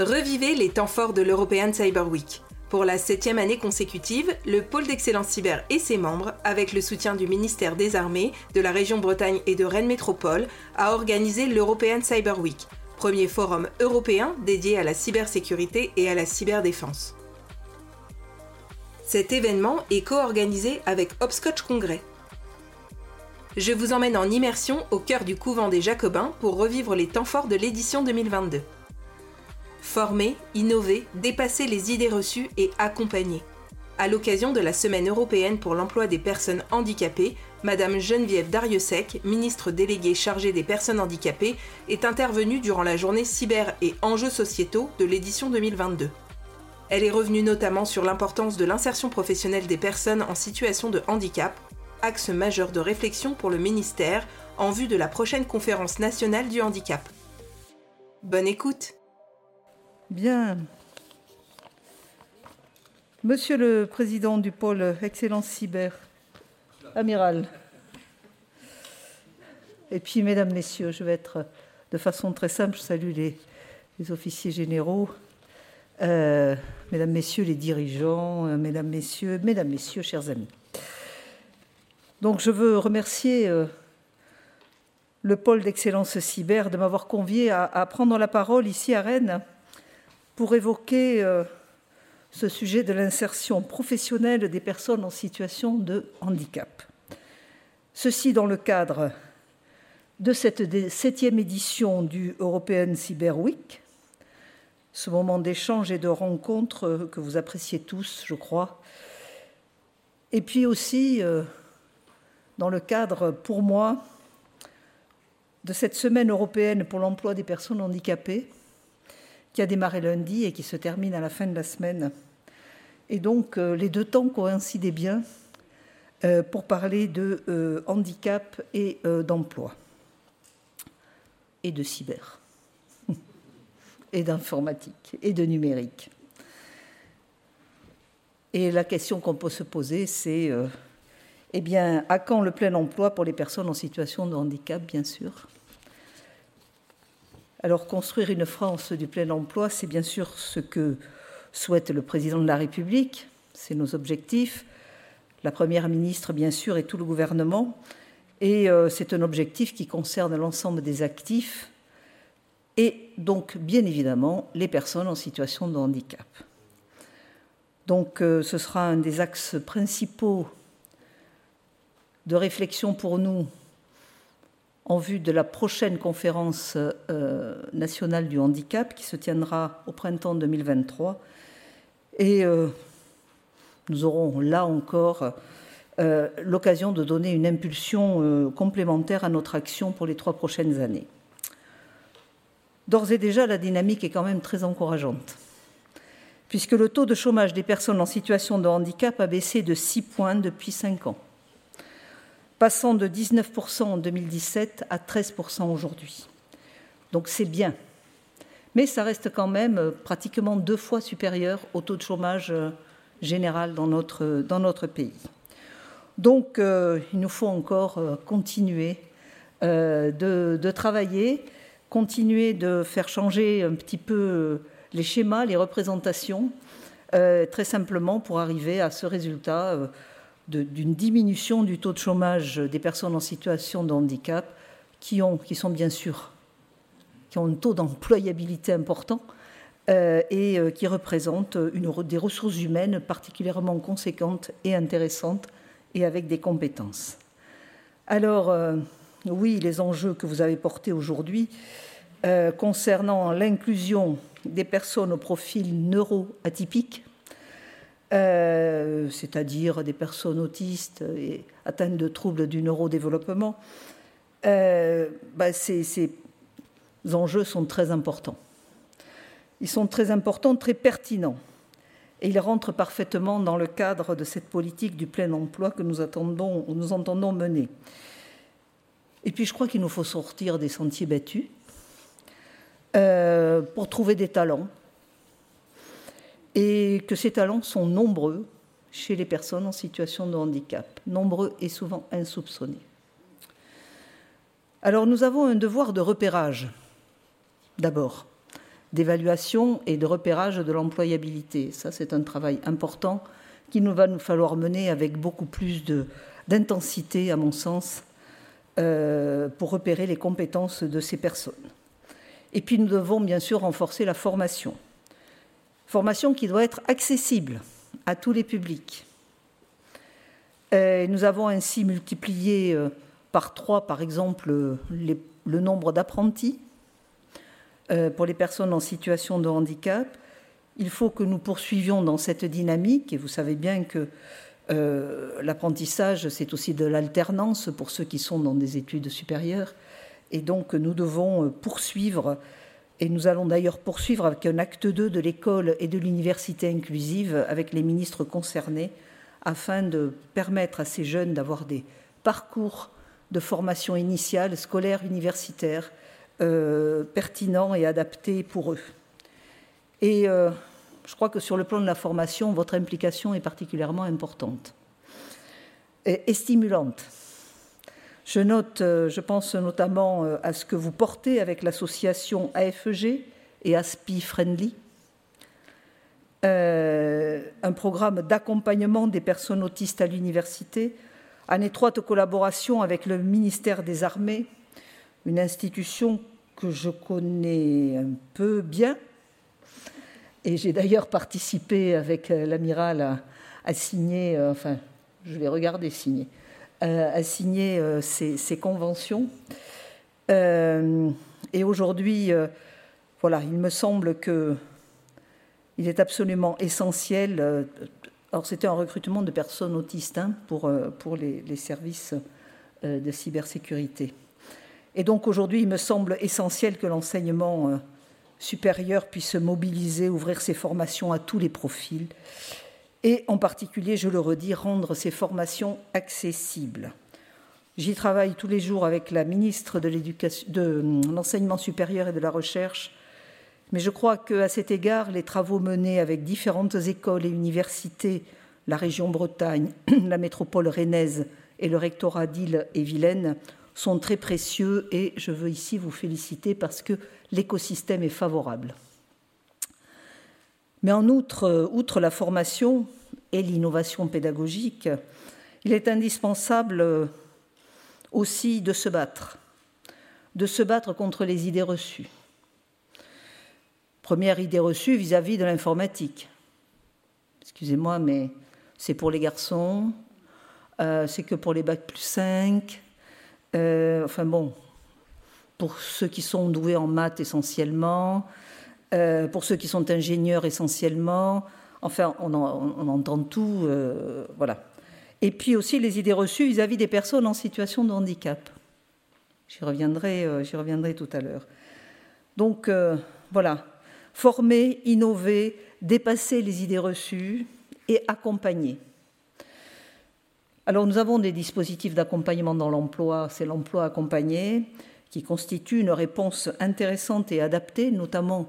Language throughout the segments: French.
Revivez les temps forts de l'European Cyber Week. Pour la septième année consécutive, le pôle d'excellence cyber et ses membres, avec le soutien du ministère des Armées, de la région Bretagne et de Rennes Métropole, a organisé l'European Cyber Week, premier forum européen dédié à la cybersécurité et à la cyberdéfense. Cet événement est co-organisé avec Hopscotch Congrès. Je vous emmène en immersion au cœur du couvent des Jacobins pour revivre les temps forts de l'édition 2022. Former, innover, dépasser les idées reçues et accompagner. À l'occasion de la Semaine européenne pour l'emploi des personnes handicapées, Madame Geneviève Dariussec, ministre déléguée chargée des personnes handicapées, est intervenue durant la journée cyber et enjeux sociétaux de l'édition 2022. Elle est revenue notamment sur l'importance de l'insertion professionnelle des personnes en situation de handicap, axe majeur de réflexion pour le ministère en vue de la prochaine conférence nationale du handicap. Bonne écoute Bien. Monsieur le Président du pôle Excellence Cyber, Amiral. Et puis, Mesdames, Messieurs, je vais être de façon très simple, je salue les, officiers généraux, euh, Mesdames, Messieurs les dirigeants, euh, Mesdames, Messieurs, Mesdames, Messieurs, chers amis. Donc, je veux remercier euh, le pôle d'excellence cyber de m'avoir convié à, prendre la parole ici à Rennes pour évoquer euh, ce sujet de l'insertion professionnelle des personnes en situation de handicap. Ceci dans le cadre de cette septième édition du European Cyber Week, ce moment d'échange et de rencontre que vous appréciez tous, je crois, et puis aussi euh, dans le cadre, pour moi, de cette semaine européenne pour l'emploi des personnes handicapées, qui a démarré lundi et qui se termine à la fin de la semaine. Et donc, euh, les deux temps coïncidaient bien euh, pour parler de euh, handicap et d'emploi, et de cyber, et d'informatique, et de numérique. Et la question qu'on peut se poser, c'est eh bien, à quand le plein emploi pour les personnes en situation de handicap, bien sûr? Alors construire une France du plein emploi, c'est bien sûr ce que souhaite le président de la République, c'est nos objectifs, la Première ministre bien sûr et tout le gouvernement, et euh, c'est un objectif qui concerne l'ensemble des actifs et donc bien évidemment les personnes en situation de handicap. Donc euh, ce sera un des axes principaux de réflexion pour nous en vue de la prochaine conférence euh, nationale du handicap qui se tiendra au printemps 2023. Et euh, nous aurons là encore euh, l'occasion de donner une impulsion complémentaire à notre action pour les trois prochaines années. D'ores et déjà, la dynamique est quand même très encourageante, puisque le taux de chômage des personnes en situation de handicap a baissé de 6 points depuis 5 ans passant de 19% en 2017 à 13% aujourd'hui. Donc c'est bien. Mais ça reste quand même euh, pratiquement deux fois supérieur au taux de chômage euh, général dans notre, dans notre pays. Donc euh, il nous faut encore continuer de, travailler, continuer de faire changer un petit peu les schémas, les représentations, très simplement pour arriver à ce résultat d'une diminution du taux de chômage des personnes en situation de handicap qui, ont, qui sont bien sûr qui ont un taux d'employabilité important euh, et euh, qui représentent des ressources humaines particulièrement conséquentes et intéressantes et avec des compétences. Alors, euh, oui, les enjeux que vous avez portés aujourd'hui concernant l'inclusion des personnes au profil neuroatypique euh, c'est-à-dire des personnes autistes et atteintes de troubles du neurodéveloppement, euh, bah, ces, enjeux sont très importants. Ils sont très importants, très pertinents. Et ils rentrent parfaitement dans le cadre de cette politique du plein emploi que nous, entendons mener. Et puis je crois qu'il nous faut sortir des sentiers battus euh, pour trouver des talents, et que ces talents sont nombreux chez les personnes en situation de handicap, nombreux et souvent insoupçonnés. Alors nous avons un devoir de repérage, d'abord, d'évaluation et de repérage de l'employabilité. Ça, c'est un travail important qu'il nous va nous falloir mener avec beaucoup plus d'intensité, à mon sens, euh, pour repérer les compétences de ces personnes. Et puis nous devons bien sûr renforcer la formation. Formation qui doit être accessible à tous les publics. nous avons ainsi multiplié euh, par trois, par exemple, le nombre d'apprentis euh, pour les personnes en situation de handicap. Il faut que nous poursuivions dans cette dynamique, et vous savez bien que euh, l'apprentissage, c'est aussi de l'alternance pour ceux qui sont dans des études supérieures. Et donc, nous devons euh, poursuivre, et nous allons d'ailleurs poursuivre avec un acte 2 de l'école et de l'université inclusive avec les ministres concernés, afin de permettre à ces jeunes d'avoir des parcours de formation initiale, scolaire, universitaire, euh, pertinents et adaptés pour eux. Et euh, je crois que sur le plan de la formation, votre implication est particulièrement importante et, stimulante. Je note, euh, je pense notamment à ce que vous portez avec l'association AFEG et ASPI Friendly, un programme d'accompagnement des personnes autistes à l'université en étroite collaboration avec le ministère des Armées, une institution que je connais un peu bien. Et j'ai d'ailleurs participé avec euh, l'amiral à, signer, euh, enfin, je vais regarder signer, euh, à signer ces, conventions. et aujourd'hui, voilà, il me semble que il est absolument essentiel alors c'était un recrutement de personnes autistes hein, pour, euh, pour les, services euh, de cybersécurité. Et donc aujourd'hui, il me semble essentiel que l'enseignement euh, supérieur puisse se mobiliser, ouvrir ses formations à tous les profils, et en particulier, je le redis, rendre ces formations accessibles. J'y travaille tous les jours avec la ministre de l'enseignement supérieur et de la recherche mais je crois qu'à cet égard, les travaux menés avec différentes écoles et universités, la région Bretagne, la métropole rennaise et le rectorat d'Île et Vilaine sont très précieux et je veux ici vous féliciter parce que l'écosystème est favorable. Mais en outre, outre la formation et l'innovation pédagogique, il est indispensable aussi de se battre, de se battre contre les idées reçues Première idée reçue vis-à-vis de l'informatique. Excusez-moi, mais c'est pour les garçons, euh, c'est que pour les bacs plus 5. Euh, enfin bon, pour ceux qui sont doués en maths essentiellement, euh, pour ceux qui sont ingénieurs essentiellement. Enfin, on, entend tout, voilà. Et puis aussi les idées reçues vis-à-vis des personnes en situation de handicap. Reviendrai, j'y reviendrai tout à l'heure. Donc voilà, former, innover, dépasser les idées reçues et accompagner. Alors nous avons des dispositifs d'accompagnement dans l'emploi, c'est l'emploi accompagné, qui constitue une réponse intéressante et adaptée, notamment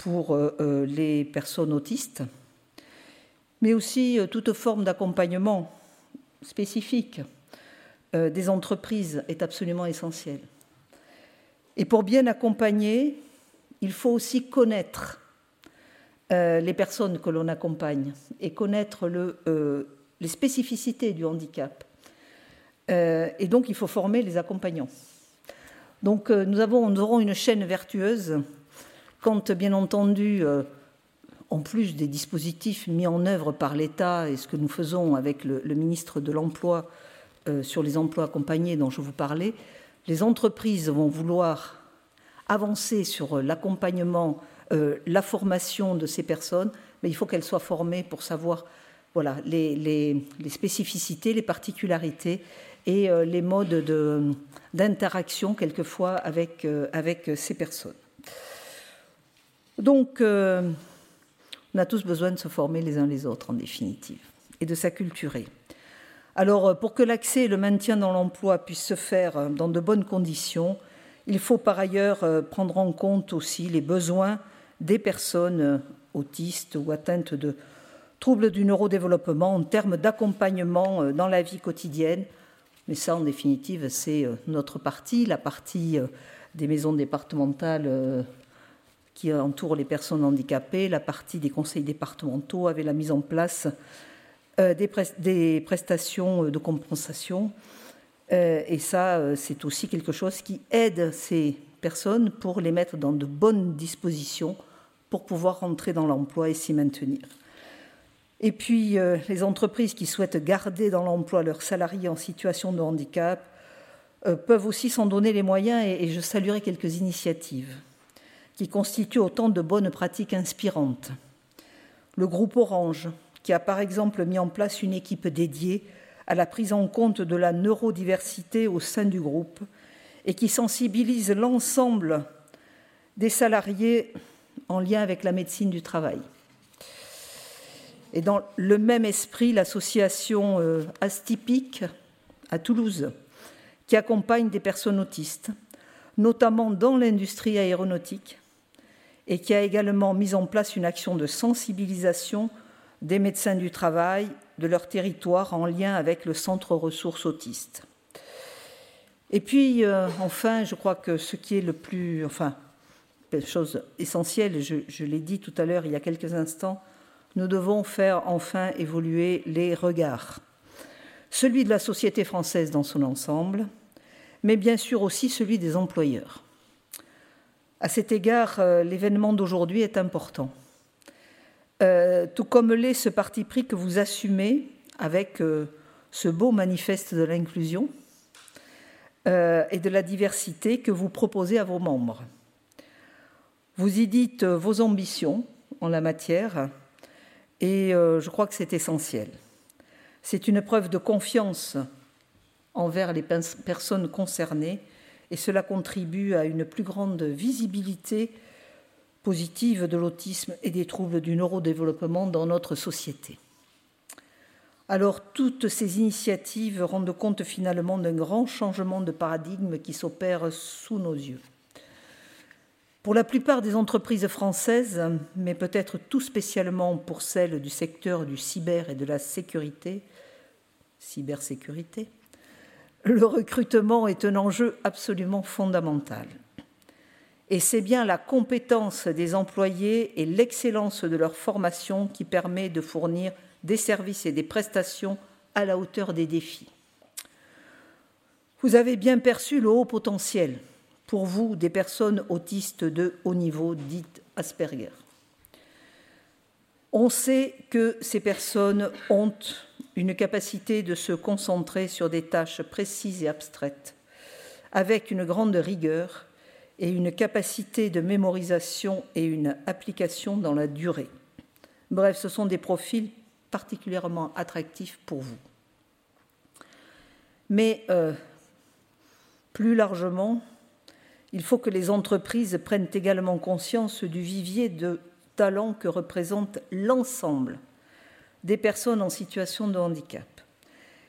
pour euh, euh, les personnes autistes, mais aussi euh, toute forme d'accompagnement spécifique des entreprises est absolument essentielle. Et pour bien accompagner, il faut aussi connaître les personnes que l'on accompagne et connaître les spécificités du handicap. Et donc, il faut former les accompagnants. Donc, nous, avons, nous aurons une chaîne vertueuse quand, bien entendu, en plus des dispositifs mis en œuvre par l'État et ce que nous faisons avec le ministre de l'Emploi sur les emplois accompagnés dont je vous parlais, les entreprises vont vouloir avancer sur euh, l'accompagnement, euh, la formation de ces personnes, mais il faut qu'elles soient formées pour savoir les, spécificités, les particularités et euh, les modes d'interaction quelquefois avec ces personnes. Donc, on a tous besoin de se former les uns les autres, en définitive, et de s'acculturer. Alors, pour que l'accès et le maintien dans l'emploi puissent se faire dans de bonnes conditions, il faut par ailleurs euh, prendre en compte aussi les besoins des personnes euh, autistes ou atteintes de troubles du neurodéveloppement en termes d'accompagnement euh, dans la vie quotidienne. Mais ça, en définitive, c'est notre partie, la partie des maisons départementales qui entoure les personnes handicapées. La partie des conseils départementaux avait la mise en place des, prestations de compensation. et ça, c'est aussi quelque chose qui aide ces personnes pour les mettre dans de bonnes dispositions pour pouvoir rentrer dans l'emploi et s'y maintenir. Et puis, euh, les entreprises qui souhaitent garder dans l'emploi leurs salariés en situation de handicap euh, peuvent aussi s'en donner les moyens et, je saluerai quelques initiatives qui constituent autant de bonnes pratiques inspirantes. Le groupe Orange, qui a par exemple mis en place une équipe dédiée à la prise en compte de la neurodiversité au sein du groupe et qui sensibilise l'ensemble des salariés en lien avec la médecine du travail. Et dans le même esprit, l'association euh, Astypique à Toulouse, qui accompagne des personnes autistes, notamment dans l'industrie aéronautique, et qui a également mis en place une action de sensibilisation des médecins du travail de leur territoire en lien avec le centre ressources autistes. Et puis, euh, enfin, je crois que ce qui est le plus, enfin, chose essentielle, je, je l'ai dit tout à l'heure, il y a quelques instants, nous devons faire enfin évoluer les regards. Celui de la société française dans son ensemble, mais bien sûr aussi celui des employeurs. À cet égard, euh, l'événement d'aujourd'hui est important. Euh, tout comme l'est ce parti pris que vous assumez avec euh, ce beau manifeste de l'inclusion et de la diversité que vous proposez à vos membres. Vous y dites vos ambitions en la matière, et je crois que c'est essentiel. C'est une preuve de confiance envers les personnes concernées et cela contribue à une plus grande visibilité positive de l'autisme et des troubles du neurodéveloppement dans notre société. Alors toutes ces initiatives rendent compte finalement d'un grand changement de paradigme qui s'opère sous nos yeux. Pour la plupart des entreprises françaises, mais peut-être tout spécialement pour celles du secteur du cyber et de la sécurité, cybersécurité, le recrutement est un enjeu absolument fondamental. Et c'est bien la compétence des employés et l'excellence de leur formation qui permet de fournir des services et des prestations à la hauteur des défis. Vous avez bien perçu le haut potentiel pour vous des personnes autistes de haut niveau, dites Asperger. On sait que ces personnes ont une capacité de se concentrer sur des tâches précises et abstraites, avec une grande rigueur et une capacité de mémorisation et une application dans la durée. Bref, ce sont des profils particulièrement attractifs pour vous. Mais euh, plus largement, il faut que les entreprises prennent également conscience du vivier de talents que représente l'ensemble des personnes en situation de handicap.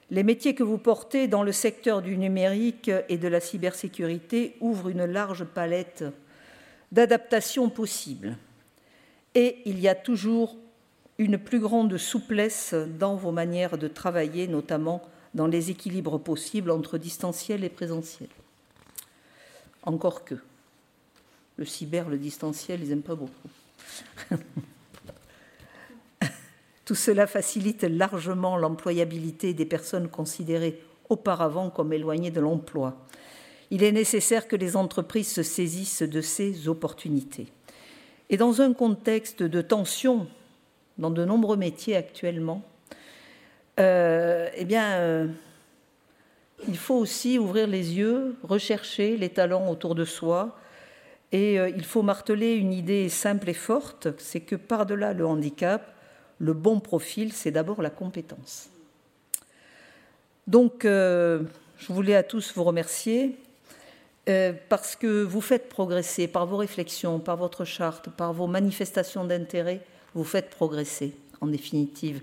Les métiers que vous portez dans le secteur du numérique et de la cybersécurité ouvrent une large palette d'adaptations possibles. Et il y a toujours une plus grande souplesse dans vos manières de travailler, notamment dans les équilibres possibles entre distanciel et présentiel. Encore que. Le cyber, le distanciel, ils n'aiment pas beaucoup. Tout cela facilite largement l'employabilité des personnes considérées auparavant comme éloignées de l'emploi. Il est nécessaire que les entreprises se saisissent de ces opportunités. Et dans un contexte de tension dans de nombreux métiers actuellement, euh, eh bien, euh, il faut aussi ouvrir les yeux, rechercher les talents autour de soi. Et euh, il faut marteler une idée simple et forte, c'est que par-delà le handicap, le bon profil, c'est d'abord la compétence. Donc, euh, je voulais à tous vous remercier euh, parce que vous faites progresser par vos réflexions, par votre charte, par vos manifestations d'intérêt, vous faites progresser, en définitive,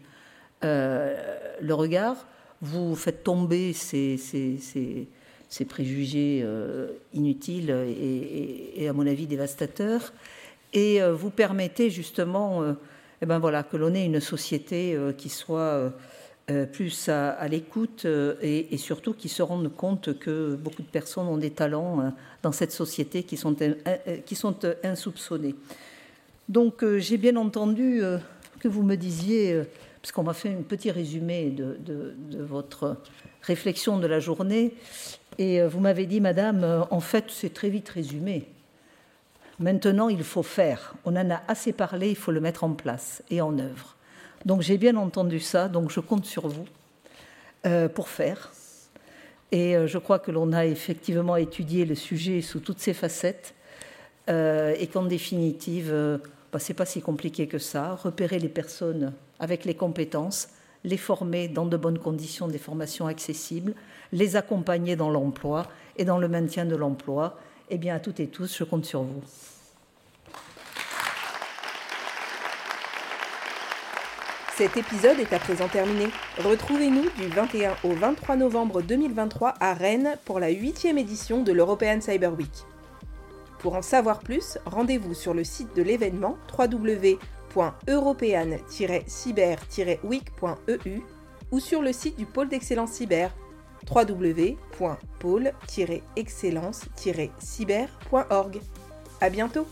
le regard vous faites tomber ces, préjugés euh, inutiles et, à mon avis, dévastateurs, et euh, vous permettez justement euh, eh ben voilà, que l'on ait une société qui soit plus à, l'écoute et, surtout qui se rendent compte que beaucoup de personnes ont des talents dans cette société qui sont, qui sont insoupçonnés. Donc j'ai bien entendu que vous me disiez, puisqu'on m'a fait un petit résumé de, votre réflexion de la journée, et vous m'avez dit, Madame, en fait c'est très vite résumé. Maintenant, il faut faire. On en a assez parlé, il faut le mettre en place et en œuvre. Donc j'ai bien entendu ça, donc je compte sur vous euh, pour faire. Et euh, je crois que l'on a effectivement étudié le sujet sous toutes ses facettes euh, et qu'en définitive, bah, ce n'est pas si compliqué que ça. Repérer les personnes avec les compétences, les former dans de bonnes conditions, des formations accessibles, les accompagner dans l'emploi et dans le maintien de l'emploi eh bien, à toutes et tous, je compte sur vous. Cet épisode est à présent terminé. Retrouvez-nous du 21 au 23 novembre 2023 à Rennes pour la huitième édition de l'European Cyber Week. Pour en savoir plus, rendez-vous sur le site de l'événement www.european-cyber-week.eu ou sur le site du pôle d'excellence cyber www.pôle-excellence-cyber.org. À bientôt!